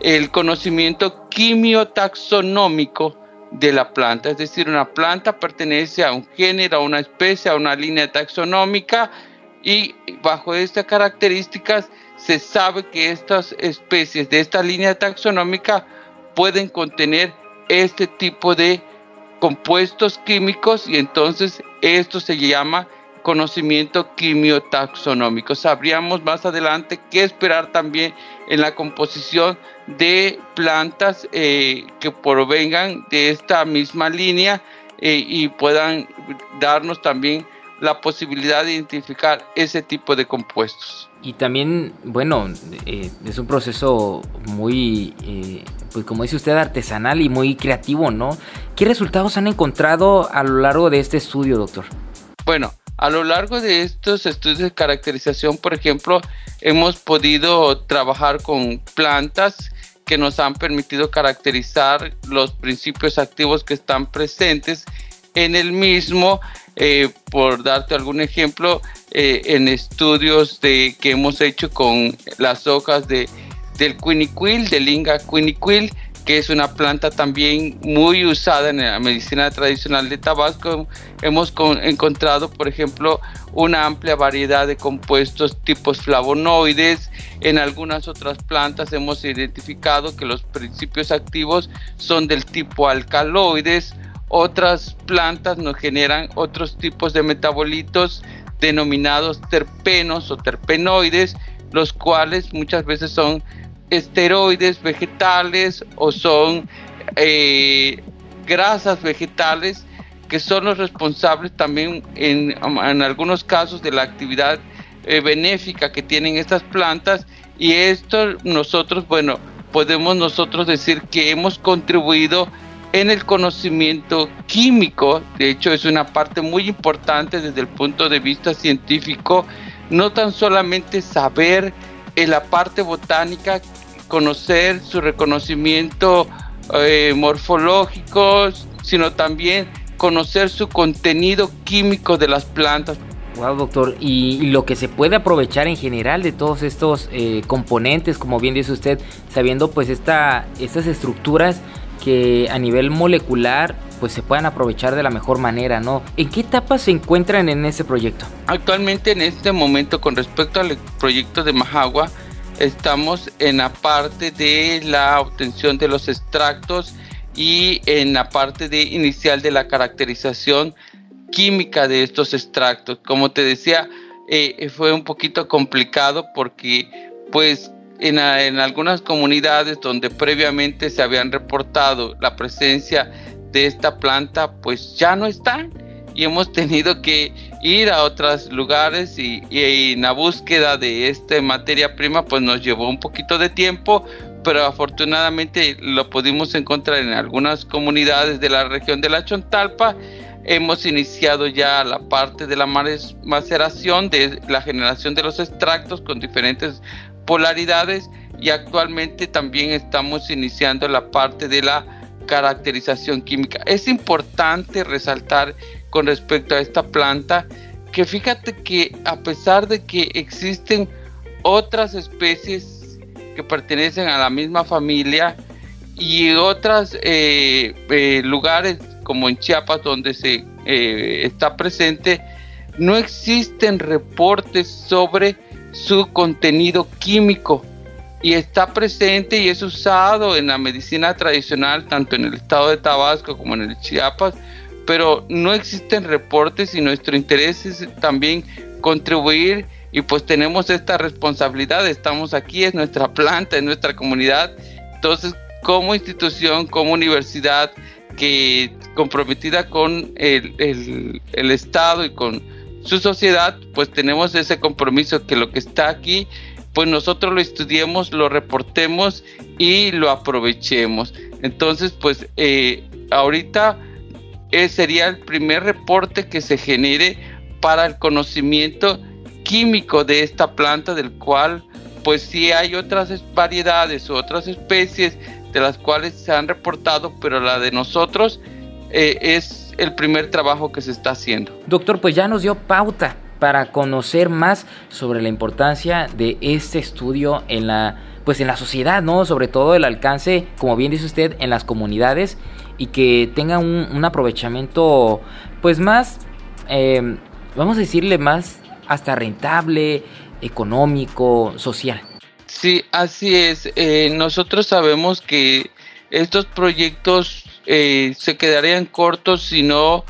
el conocimiento quimiotaxonómico de la planta, es decir, una planta pertenece a un género, a una especie, a una línea taxonómica y bajo estas características se sabe que estas especies de esta línea taxonómica pueden contener este tipo de compuestos químicos y entonces esto se llama conocimiento quimiotaxonómico. Sabríamos más adelante qué esperar también en la composición de plantas eh, que provengan de esta misma línea eh, y puedan darnos también la posibilidad de identificar ese tipo de compuestos. Y también, bueno, eh, es un proceso muy, pues como dice usted, artesanal y muy creativo, ¿no? ¿Qué resultados han encontrado a lo largo de este estudio, doctor? Bueno, a lo largo de estos estudios de caracterización, por ejemplo, hemos podido trabajar con plantas que nos han permitido caracterizar los principios activos que están presentes en el mismo. Eh, por darte algún ejemplo, eh, en estudios de, que hemos hecho con las hojas de, del quiniquil, del Inga quiniquil, que es una planta también muy usada en la medicina tradicional de Tabasco. Hemos encontrado, por ejemplo, una amplia variedad de compuestos tipos flavonoides. En algunas otras plantas hemos identificado que los principios activos son del tipo alcaloides. Otras plantas nos generan otros tipos de metabolitos denominados terpenos o terpenoides, los cuales muchas veces son esteroides vegetales o son eh, grasas vegetales que son los responsables también en, algunos casos de la actividad eh, benéfica que tienen estas plantas. Y esto nosotros, bueno, podemos nosotros decir que hemos contribuido en el conocimiento químico, de hecho es una parte muy importante desde el punto de vista científico, no tan solamente saber en la parte botánica, conocer su reconocimiento eh, morfológico, sino también conocer su contenido químico de las plantas. Wow, doctor, y, lo que se puede aprovechar en general de todos estos eh, componentes, como bien dice usted, sabiendo pues esta, estas estructuras que a nivel molecular pues se puedan aprovechar de la mejor manera, ¿no? ¿En qué etapa se encuentran en ese proyecto? Actualmente en este momento con respecto al proyecto de Majagua estamos en la parte de la obtención de los extractos y en la parte de inicial de la caracterización química de estos extractos. Como te decía, eh, fue un poquito complicado porque pues en, en, algunas comunidades donde previamente se habían reportado la presencia de esta planta, pues ya no están y hemos tenido que ir a otros lugares y, en la búsqueda de esta materia prima pues nos llevó un poquito de tiempo, pero afortunadamente lo pudimos encontrar en algunas comunidades de la región de la Chontalpa. Hemos iniciado ya la parte de la maceración, de la generación de los extractos con diferentes polaridades y actualmente también estamos iniciando la parte de la caracterización química. Es importante resaltar con respecto a esta planta que fíjate que a pesar de que existen otras especies que pertenecen a la misma familia y otros eh, eh, lugares como en Chiapas donde se eh, está presente, no existen reportes sobre su contenido químico y está presente y es usado en la medicina tradicional tanto en el estado de Tabasco como en el Chiapas, pero no existen reportes y nuestro interés es también contribuir y pues tenemos esta responsabilidad, estamos aquí, es nuestra planta, es nuestra comunidad, entonces como institución, como universidad que comprometida con el, el, Estado y con su sociedad, pues tenemos ese compromiso que lo que está aquí pues nosotros lo estudiemos, lo reportemos y lo aprovechemos. Entonces, pues eh, ahorita eh, sería el primer reporte que se genere para el conocimiento químico de esta planta, del cual pues sí hay otras variedades otras especies de las cuales se han reportado, pero la de nosotros eh, es el primer trabajo que se está haciendo. Doctor, pues ya nos dio pauta para conocer más sobre la importancia de este estudio en la pues en la sociedad, ¿no? Sobre todo el alcance, como bien dice usted, en las comunidades y que tenga un, aprovechamiento pues más, eh, vamos a decirle más hasta rentable, económico, social. Sí, así es. Eh, nosotros sabemos que estos proyectos eh, se quedarían cortos si no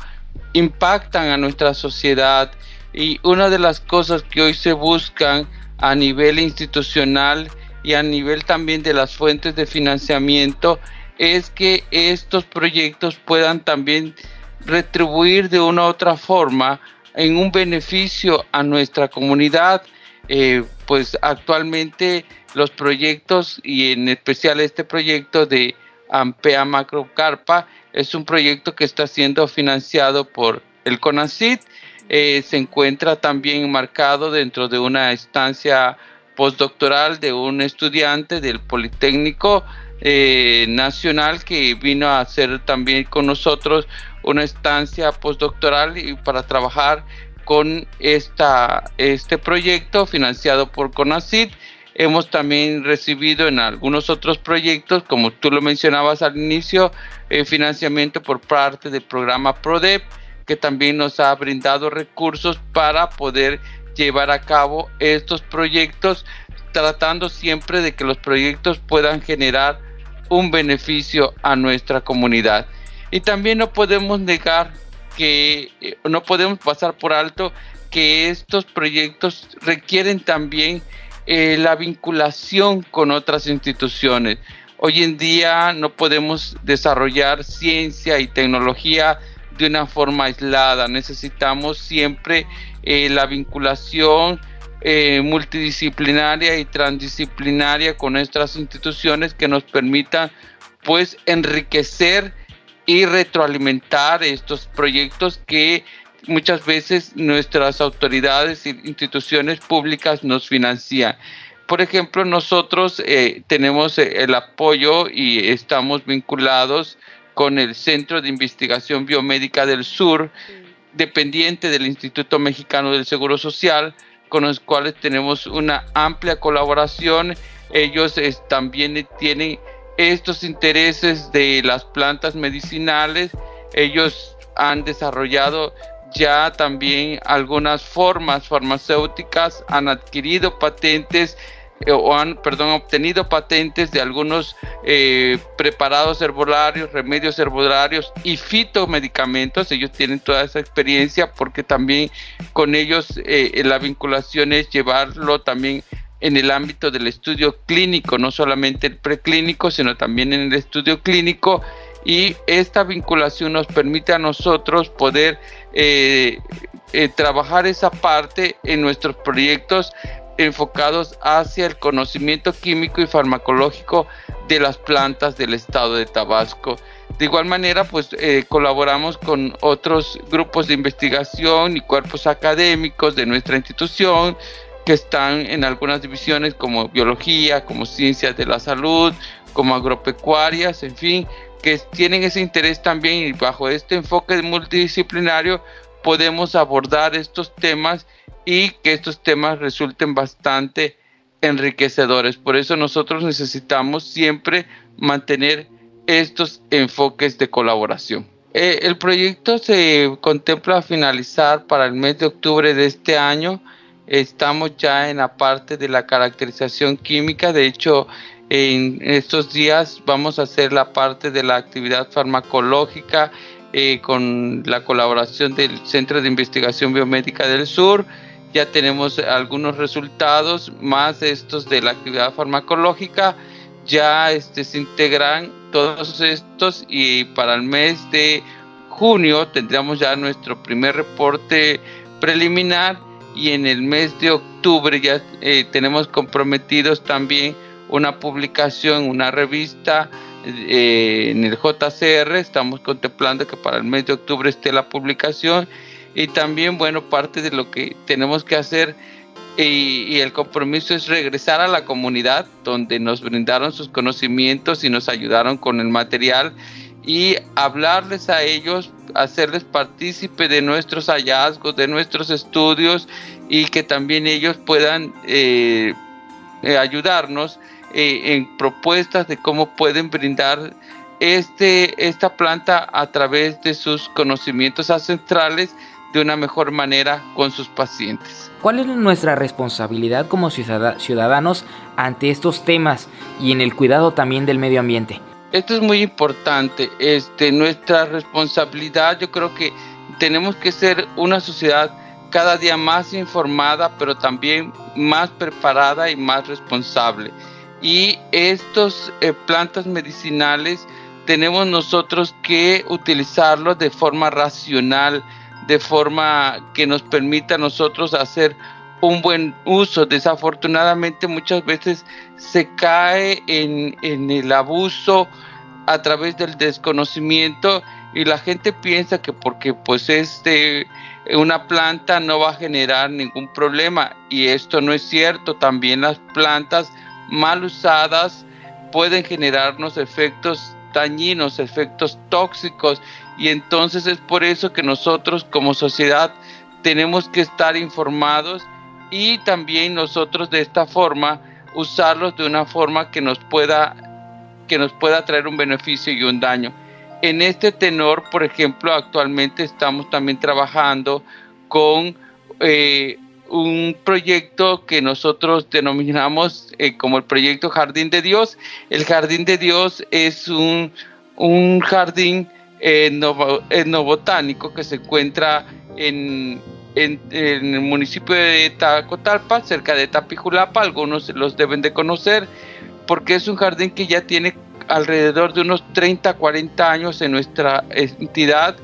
impactan a nuestra sociedad y una de las cosas que hoy se buscan a nivel institucional y a nivel también de las fuentes de financiamiento es que estos proyectos puedan también retribuir de una u otra forma en un beneficio a nuestra comunidad. Eh, pues actualmente los proyectos y en especial este proyecto de Ampea Macrocarpa es un proyecto que está siendo financiado por el CONACIT eh, se encuentra también marcado dentro de una estancia postdoctoral de un estudiante del Politécnico eh, Nacional que vino a hacer también con nosotros una estancia postdoctoral y para trabajar con esta, este proyecto financiado por CONACID. hemos también recibido en algunos otros proyectos, como tú lo mencionabas al inicio, eh, financiamiento por parte del programa PRODEP, que también nos ha brindado recursos para poder llevar a cabo estos proyectos, tratando siempre de que los proyectos puedan generar un beneficio a nuestra comunidad. Y también no podemos negar que, eh, no podemos pasar por alto que estos proyectos requieren también eh, la vinculación con otras instituciones. Hoy en día no podemos desarrollar ciencia y tecnología de una forma aislada. Necesitamos siempre eh, la vinculación eh, multidisciplinaria y transdisciplinaria con nuestras instituciones que nos permitan pues enriquecer y retroalimentar estos proyectos que muchas veces nuestras autoridades e instituciones públicas nos financian. Por ejemplo, nosotros eh, tenemos el apoyo y estamos vinculados con el Centro de Investigación Biomédica del Sur, dependiente del Instituto Mexicano del Seguro Social, con los cuales tenemos una amplia colaboración. Ellos también tienen estos intereses de las plantas medicinales. Ellos han desarrollado ya también algunas formas farmacéuticas, han adquirido patentes eh, o han, perdón, obtenido patentes de algunos eh, preparados herbolarios, remedios herbolarios y fitomedicamentos. Ellos tienen toda esa experiencia porque también con ellos eh, la vinculación es llevarlo también en el ámbito del estudio clínico, no solamente el preclínico, sino también en el estudio clínico. Y esta vinculación nos permite a nosotros poder trabajar esa parte en nuestros proyectos enfocados hacia el conocimiento químico y farmacológico de las plantas del estado de Tabasco. De igual manera, pues eh, colaboramos con otros grupos de investigación y cuerpos académicos de nuestra institución que están en algunas divisiones como biología, como ciencias de la salud, como agropecuarias, en fin, que tienen ese interés también y bajo este enfoque multidisciplinario podemos abordar estos temas y que estos temas resulten bastante enriquecedores. Por eso nosotros necesitamos siempre mantener estos enfoques de colaboración. Eh, el proyecto se contempla finalizar para el mes de octubre de este año. Estamos ya en la parte de la caracterización química. De hecho, en estos días vamos a hacer la parte de la actividad farmacológica eh, con la colaboración del Centro de Investigación Biomédica del Sur ya tenemos algunos resultados más estos de la actividad farmacológica ya este, se integran todos estos y para el mes de junio tendríamos ya nuestro primer reporte preliminar y en el mes de octubre ya eh, tenemos comprometidos también una publicación, una revista eh, en el JCR, estamos contemplando que para el mes de octubre esté la publicación y también, bueno, parte de lo que tenemos que hacer y, el compromiso es regresar a la comunidad donde nos brindaron sus conocimientos y nos ayudaron con el material y hablarles a ellos, hacerles partícipe de nuestros hallazgos, de nuestros estudios y que también ellos puedan eh, eh, ayudarnos eh, en propuestas de cómo pueden brindar este, esta planta a través de sus conocimientos ancestrales de una mejor manera con sus pacientes. ¿Cuál es nuestra responsabilidad como ciudadanos ante estos temas y en el cuidado también del medio ambiente? Esto es muy importante. Este, nuestra responsabilidad, yo creo que tenemos que ser una sociedad cada día más informada, pero también más preparada y más responsable. Y estas eh, plantas medicinales tenemos nosotros que utilizarlos de forma racional, de forma que nos permita a nosotros hacer un buen uso. Desafortunadamente muchas veces se cae en, el abuso a través del desconocimiento y la gente piensa que porque pues este una planta no va a generar ningún problema. Y esto no es cierto. También las plantas mal usadas pueden generarnos efectos dañinos efectos tóxicos y entonces es por eso que nosotros como sociedad tenemos que estar informados y también nosotros de esta forma usarlos de una forma que nos pueda que nos pueda traer un beneficio y un daño. En este tenor, por ejemplo, actualmente estamos también trabajando con eh, un proyecto que nosotros denominamos eh, como el proyecto Jardín de Dios. El Jardín de Dios es un, un jardín etnobotánico que se encuentra en, el municipio de Tacotalpa, cerca de Tapijulapa, algunos los deben de conocer, porque es un jardín que ya tiene alrededor de unos 30, 40 años en nuestra entidad,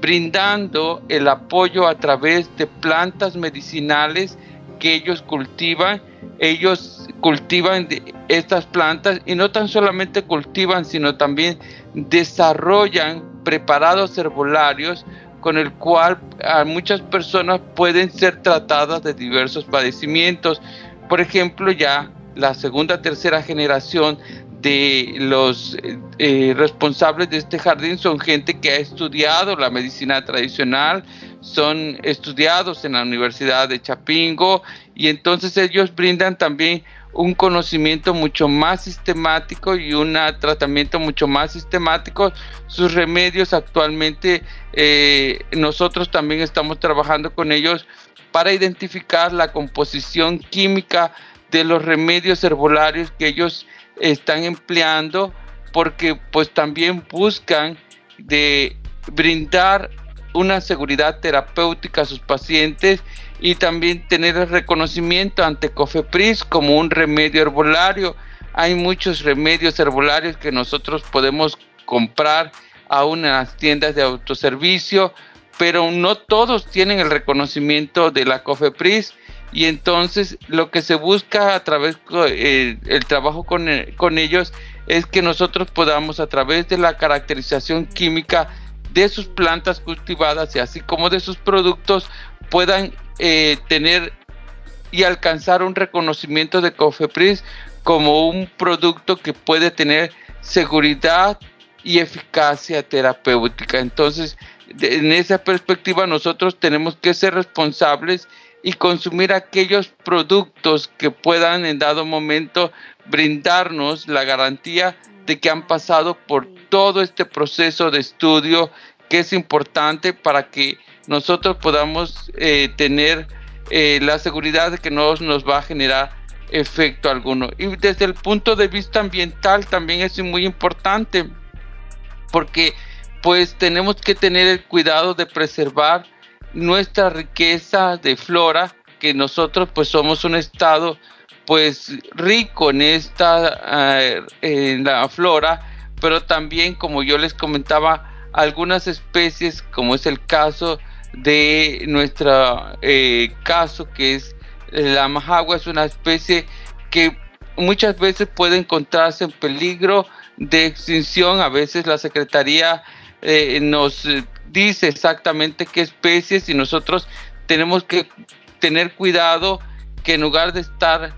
brindando el apoyo a través de plantas medicinales que ellos cultivan. Ellos cultivan estas plantas y no tan solamente cultivan, sino también desarrollan preparados herbolarios con el cual a muchas personas pueden ser tratadas de diversos padecimientos. Por ejemplo, ya la segunda, tercera generación de los eh, responsables de este jardín son gente que ha estudiado la medicina tradicional, son estudiados en la Universidad de Chapingo y entonces ellos brindan también un conocimiento mucho más sistemático y un tratamiento mucho más sistemático. Sus remedios actualmente eh, nosotros también estamos trabajando con ellos para identificar la composición química de los remedios herbolarios que ellos están empleando porque pues también buscan de brindar una seguridad terapéutica a sus pacientes y también tener el reconocimiento ante COFEPRIS como un remedio herbolario. Hay muchos remedios herbolarios que nosotros podemos comprar aún en las tiendas de autoservicio, pero no todos tienen el reconocimiento de la COFEPRIS y entonces lo que se busca a través del eh, el trabajo con, con ellos es que nosotros podamos a través de la caracterización química de sus plantas cultivadas y así como de sus productos puedan eh, tener y alcanzar un reconocimiento de Cofepris como un producto que puede tener seguridad y eficacia terapéutica. Entonces, en esa perspectiva nosotros tenemos que ser responsables y consumir aquellos productos que puedan en dado momento brindarnos la garantía de que han pasado por todo este proceso de estudio que es importante para que nosotros podamos eh, tener eh, la seguridad de que no nos va a generar efecto alguno. Y desde el punto de vista ambiental también es muy importante porque pues tenemos que tener el cuidado de preservar nuestra riqueza de flora, que nosotros pues somos un estado pues rico en esta eh, en la flora, pero también como yo les comentaba algunas especies como es el caso de nuestro eh, caso que es la majagua es una especie que muchas veces puede encontrarse en peligro de extinción. A veces la secretaría eh, nos dice exactamente qué especies y nosotros tenemos que tener cuidado que en lugar de estar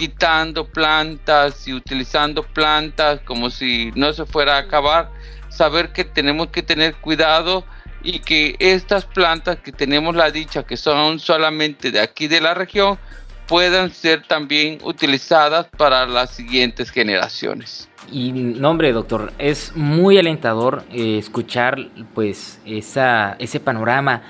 quitando plantas y utilizando plantas como si no se fuera a acabar, saber que tenemos que tener cuidado y que estas plantas que tenemos la dicha que son solamente de aquí de la región puedan ser también utilizadas para las siguientes generaciones. Y no, hombre, doctor, es muy alentador eh, escuchar pues esa, ese panorama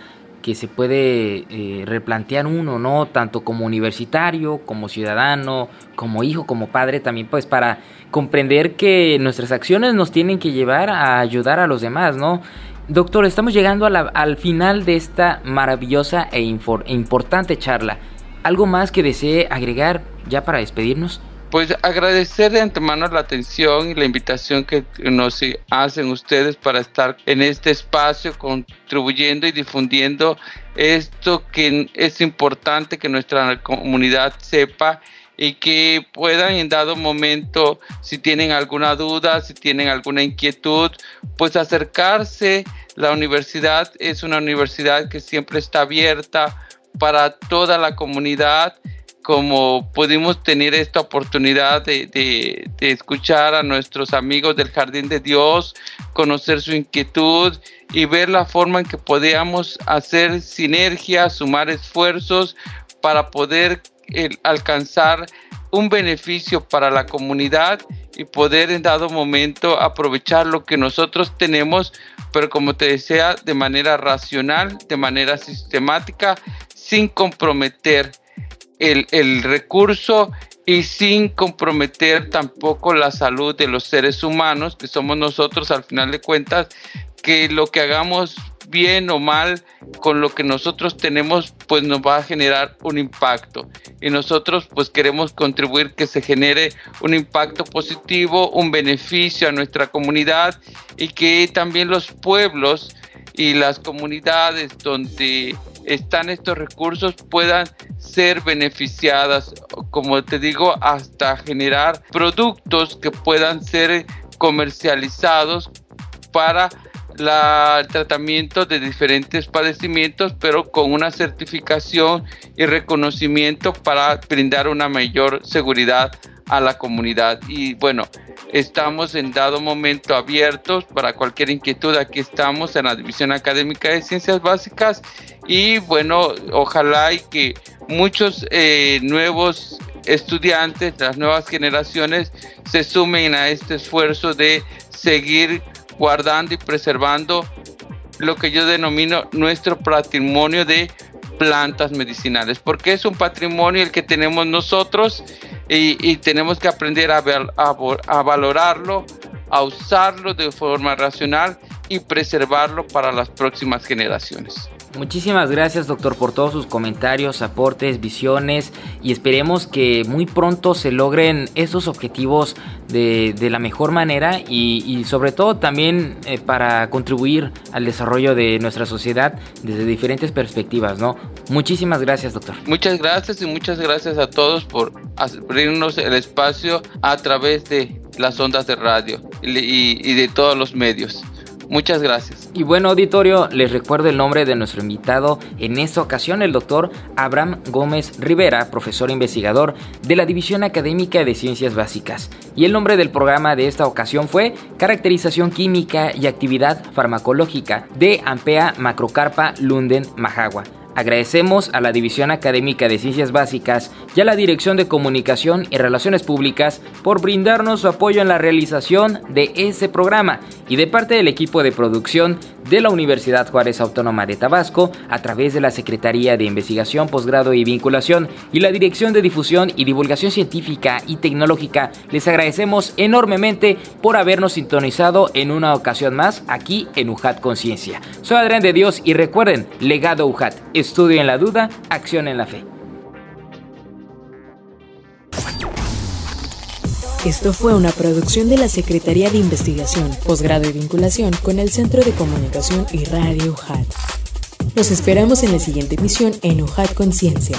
que se puede eh, replantear uno, ¿no? Tanto como universitario, como ciudadano, como hijo, como padre, también pues para comprender que nuestras acciones nos tienen que llevar a ayudar a los demás, ¿no? Doctor, estamos llegando al final de esta maravillosa e, e importante charla. ¿Algo más que desee agregar ya para despedirnos? Pues agradecer de antemano la atención y la invitación que nos hacen ustedes para estar en este espacio contribuyendo y difundiendo esto que es importante que nuestra comunidad sepa y que puedan en dado momento, si tienen alguna duda, si tienen alguna inquietud, pues acercarse. La universidad es una universidad que siempre está abierta para toda la comunidad como pudimos tener esta oportunidad de, escuchar a nuestros amigos del Jardín de Dios, conocer su inquietud y ver la forma en que podíamos hacer sinergia, sumar esfuerzos para poder alcanzar un beneficio para la comunidad y poder en dado momento aprovechar lo que nosotros tenemos, pero como te decía, de manera racional, de manera sistemática, sin comprometer el, recurso y sin comprometer tampoco la salud de los seres humanos, que somos nosotros al final de cuentas, que lo que hagamos bien o mal con lo que nosotros tenemos, pues nos va a generar un impacto. Y nosotros pues queremos contribuir que se genere un impacto positivo, un beneficio a nuestra comunidad y que también los pueblos y las comunidades donde están estos recursos puedan ser beneficiadas, como te digo, hasta generar productos que puedan ser comercializados para el tratamiento de diferentes padecimientos, pero con una certificación y reconocimiento para brindar una mayor seguridad a la comunidad. Y bueno, estamos en dado momento abiertos para cualquier inquietud. Aquí estamos en la División Académica de Ciencias Básicas y bueno, ojalá y que muchos eh, nuevos estudiantes, las nuevas generaciones, se sumen a este esfuerzo de seguir guardando y preservando lo que yo denomino nuestro patrimonio de plantas medicinales, porque es un patrimonio el que tenemos nosotros y, tenemos que aprender a, valorarlo, a usarlo de forma racional y preservarlo para las próximas generaciones. Muchísimas gracias doctor por todos sus comentarios, aportes, visiones y esperemos que muy pronto se logren esos objetivos de, la mejor manera y, sobre todo también eh, para contribuir al desarrollo de nuestra sociedad desde diferentes perspectivas, ¿no? Muchísimas gracias doctor. Muchas gracias y muchas gracias a todos por abrirnos el espacio a través de las ondas de radio y de todos los medios. Muchas gracias. Y bueno, auditorio, les recuerdo el nombre de nuestro invitado en esta ocasión, el doctor Abraham Gómez Rivera, profesor investigador de la División Académica de Ciencias Básicas. Y el nombre del programa de esta ocasión fue Caracterización Química y Actividad Farmacológica de Ampea Macrocarpa Lunden Majagua. Agradecemos a la División Académica de Ciencias Básicas y a la Dirección de Comunicación y Relaciones Públicas por brindarnos su apoyo en la realización de este programa y de parte del equipo de producción de la Universidad Juárez Autónoma de Tabasco a través de la Secretaría de Investigación, Posgrado y Vinculación y la Dirección de Difusión y Divulgación Científica y Tecnológica. Les agradecemos enormemente por habernos sintonizado en una ocasión más aquí en UJAT Conciencia. Soy Adrián de Dios y recuerden, legado UJAT, estudio en la duda, acción en la fe. Esto fue una producción de la Secretaría de Investigación, Posgrado y Vinculación con el Centro de Comunicación y Radio UJAT. Los esperamos en la siguiente emisión en UJAT Conciencia.